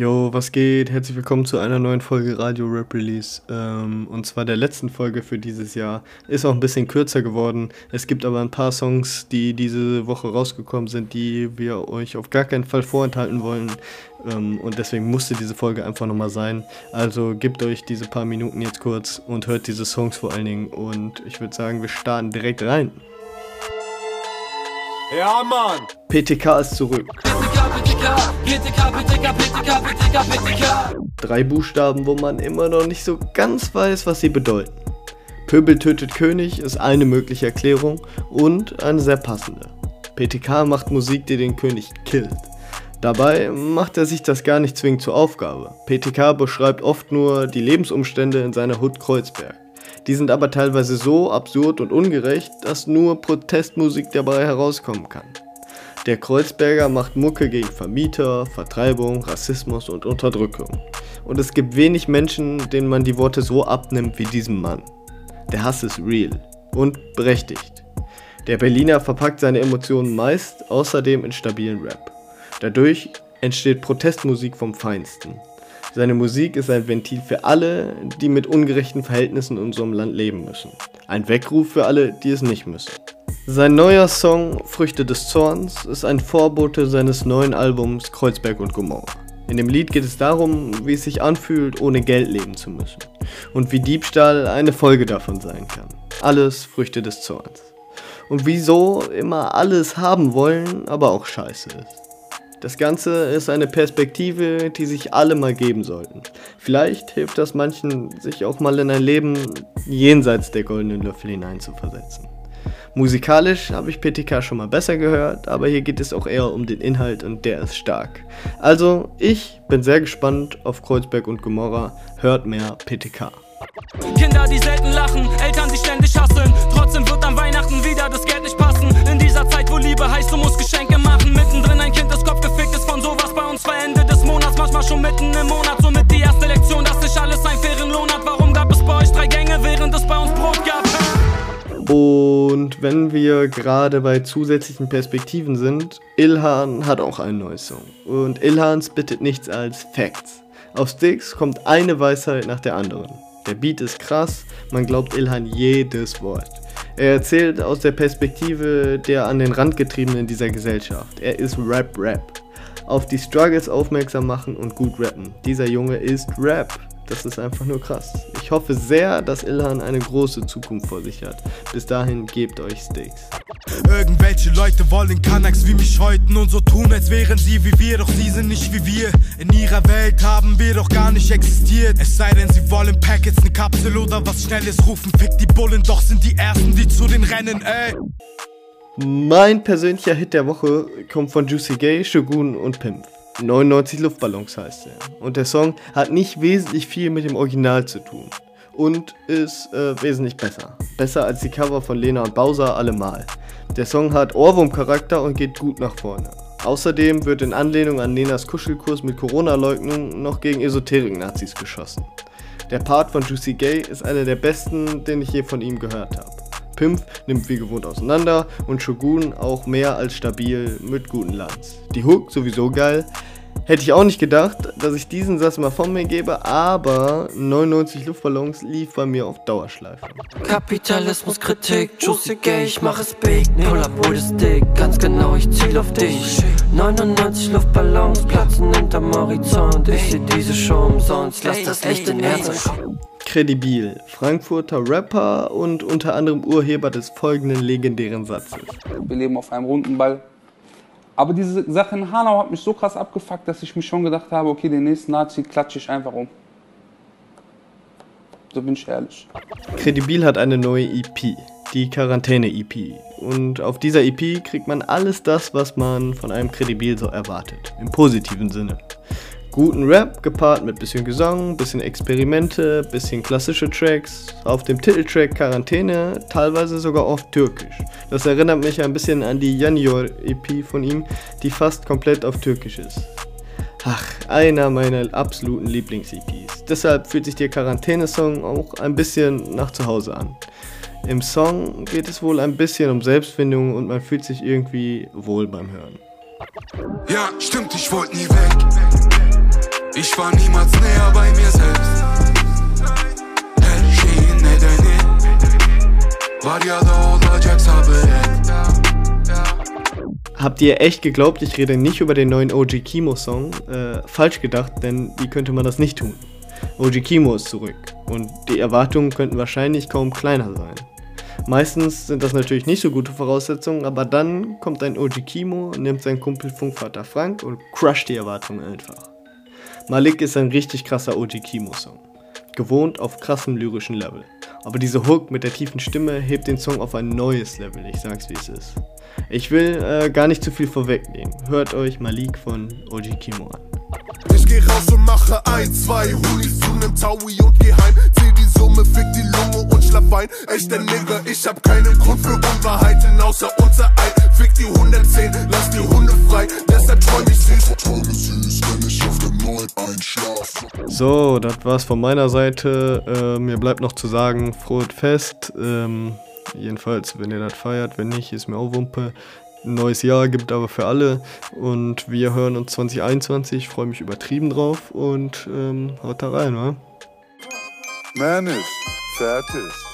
Jo, was geht? Herzlich willkommen zu einer neuen Folge Radio Rap Release. Ähm, und zwar der letzten Folge für dieses Jahr. Ist auch ein bisschen kürzer geworden. Es gibt aber ein paar Songs, die diese Woche rausgekommen sind, die wir euch auf gar keinen Fall vorenthalten wollen. Ähm, und deswegen musste diese Folge einfach nochmal sein. Also gebt euch diese paar Minuten jetzt kurz und hört diese Songs vor allen Dingen. Und ich würde sagen, wir starten direkt rein. Ja, Mann! PTK ist zurück. Drei Buchstaben, wo man immer noch nicht so ganz weiß, was sie bedeuten. Pöbel tötet König ist eine mögliche Erklärung und eine sehr passende. PTK macht Musik, die den König killt. Dabei macht er sich das gar nicht zwingend zur Aufgabe. PTK beschreibt oft nur die Lebensumstände in seiner Hut Kreuzberg. Die sind aber teilweise so absurd und ungerecht, dass nur Protestmusik dabei herauskommen kann. Der Kreuzberger macht Mucke gegen Vermieter, Vertreibung, Rassismus und Unterdrückung. Und es gibt wenig Menschen, denen man die Worte so abnimmt wie diesem Mann. Der Hass ist real und berechtigt. Der Berliner verpackt seine Emotionen meist außerdem in stabilen Rap. Dadurch entsteht Protestmusik vom Feinsten. Seine Musik ist ein Ventil für alle, die mit ungerechten Verhältnissen in unserem Land leben müssen. Ein Weckruf für alle, die es nicht müssen. Sein neuer Song Früchte des Zorns ist ein Vorbote seines neuen Albums Kreuzberg und Gomorra. In dem Lied geht es darum, wie es sich anfühlt, ohne Geld leben zu müssen. Und wie Diebstahl eine Folge davon sein kann. Alles Früchte des Zorns. Und wieso immer alles haben wollen, aber auch scheiße ist. Das Ganze ist eine Perspektive, die sich alle mal geben sollten. Vielleicht hilft das manchen, sich auch mal in ein Leben jenseits der goldenen Löffel hineinzuversetzen. Musikalisch habe ich PTK schon mal besser gehört, aber hier geht es auch eher um den Inhalt und der ist stark. Also, ich bin sehr gespannt auf Kreuzberg und Gomorra. Hört mehr PTK. Kinder, die selten lachen, Eltern, die ständig hasseln. Trotzdem wird an Weihnachten wieder das Geld nicht passen. In dieser Zeit, wo Liebe heißt, du musst Geschenke machen. Mittendrin Und wenn wir gerade bei zusätzlichen Perspektiven sind, Ilhan hat auch einen neuen Song. Und Ilhan spittet nichts als Facts. Auf Sticks kommt eine Weisheit nach der anderen. Der Beat ist krass, man glaubt Ilhan jedes Wort. Er erzählt aus der Perspektive der an den Rand getriebenen dieser Gesellschaft. Er ist Rap-Rap. Auf die Struggles aufmerksam machen und gut rappen. Dieser Junge ist Rap. Das ist einfach nur krass. Ich hoffe sehr, dass Ilhan eine große Zukunft vor sich hat. Bis dahin gebt euch Sticks. Irgendwelche Leute wollen Kanaks wie mich häuten und so tun, als wären sie wie wir, doch sie sind nicht wie wir. In ihrer Welt haben wir doch gar nicht existiert. Es sei denn, sie wollen Packets, ne Kapsel oder was Schnelles rufen. Fick die Bullen, doch sind die Ersten, die zu den Rennen, ey. Mein persönlicher Hit der Woche kommt von Juicy Gay, Shogun und Pimp. 99 Luftballons heißt er. Und der Song hat nicht wesentlich viel mit dem Original zu tun. Und ist äh, wesentlich besser. Besser als die Cover von Lena und Bowser allemal. Der Song hat Ohrwurm-Charakter und geht gut nach vorne. Außerdem wird in Anlehnung an Lenas Kuschelkurs mit Corona-Leugnung noch gegen Esoterik-Nazis geschossen. Der Part von Juicy Gay ist einer der besten, den ich je von ihm gehört habe. Pimp nimmt wie gewohnt auseinander und Shogun auch mehr als stabil mit guten Lines. Die Hook sowieso geil. Hätte ich auch nicht gedacht, dass ich diesen Satz mal von mir gebe, aber 99 Luftballons lief bei mir auf Dauerschleife. Kapitalismus, Kritik, Juicy Gay, ich mach es big. Pull up with stick, ganz genau, ich ziel auf dich. 99 Luftballons platzen hinterm Horizont. Ich seh diese Show umsonst, lass das Licht in Herzen. Kredibil, Frankfurter Rapper und unter anderem Urheber des folgenden legendären Satzes. Wir leben auf einem runden Ball. Aber diese Sache in Hanau hat mich so krass abgefuckt, dass ich mir schon gedacht habe, okay, den nächsten Nazi klatsche ich einfach um. So bin ich ehrlich. Kredibil hat eine neue EP, die Quarantäne-EP. Und auf dieser EP kriegt man alles das, was man von einem Kredibil so erwartet. Im positiven Sinne. Guten Rap gepaart mit bisschen Gesang, bisschen Experimente, bisschen klassische Tracks. Auf dem Titeltrack Quarantäne teilweise sogar oft türkisch. Das erinnert mich ein bisschen an die Janior EP von ihm, die fast komplett auf türkisch ist. Ach, einer meiner absoluten Lieblings-EPs. Deshalb fühlt sich der Quarantäne-Song auch ein bisschen nach zu Hause an. Im Song geht es wohl ein bisschen um Selbstfindung und man fühlt sich irgendwie wohl beim Hören. Ja, stimmt, ich wollte nie weg. Ich war niemals näher bei mir selbst. Her şeyin nedeni Var ya da olacaksa haberin Habt ihr echt geglaubt, ich rede nicht über den neuen OG Kimo Song? Äh, falsch gedacht, denn wie könnte man das nicht tun? OG Kimo ist zurück und die Erwartungen könnten wahrscheinlich kaum kleiner sein. Meistens sind das natürlich nicht so gute Voraussetzungen, aber dann kommt ein OG Kimo, nimmt seinen Kumpel Funkvater Frank und crusht die Erwartungen einfach. Malik ist ein richtig krasser OG Kimo Song. Gewohnt auf krassem lyrischen Level. Aber diese Hook mit der tiefen Stimme hebt den Song auf ein neues Level, ich sag's wie es ist. Ich will äh, gar nicht zu viel vorwegnehmen. Hört euch Malik von OG Kimo an. Ich geh raus und mache ein, zwei Hunis zu nem Taui und geh heim. Zähl die Summe, fick die Lunge und schlapp ein. Echter Nigger, ich hab keinen Grund für Unwahrheiten außer unser Ei. Fick die 110, lass die Hunde frei, deshalb träum ich süß. So, das war's von meiner Seite. Äh, mir bleibt noch zu sagen, frohes Fest. Ähm, jedenfalls, wenn ihr das feiert, wenn nicht, ist mir auch Wumpe. Ein neues Jahr gibt aber für alle und wir hören uns 2021. Ich freue mich übertrieben drauf und ähm, haut da rein, wa? Man ist fertig.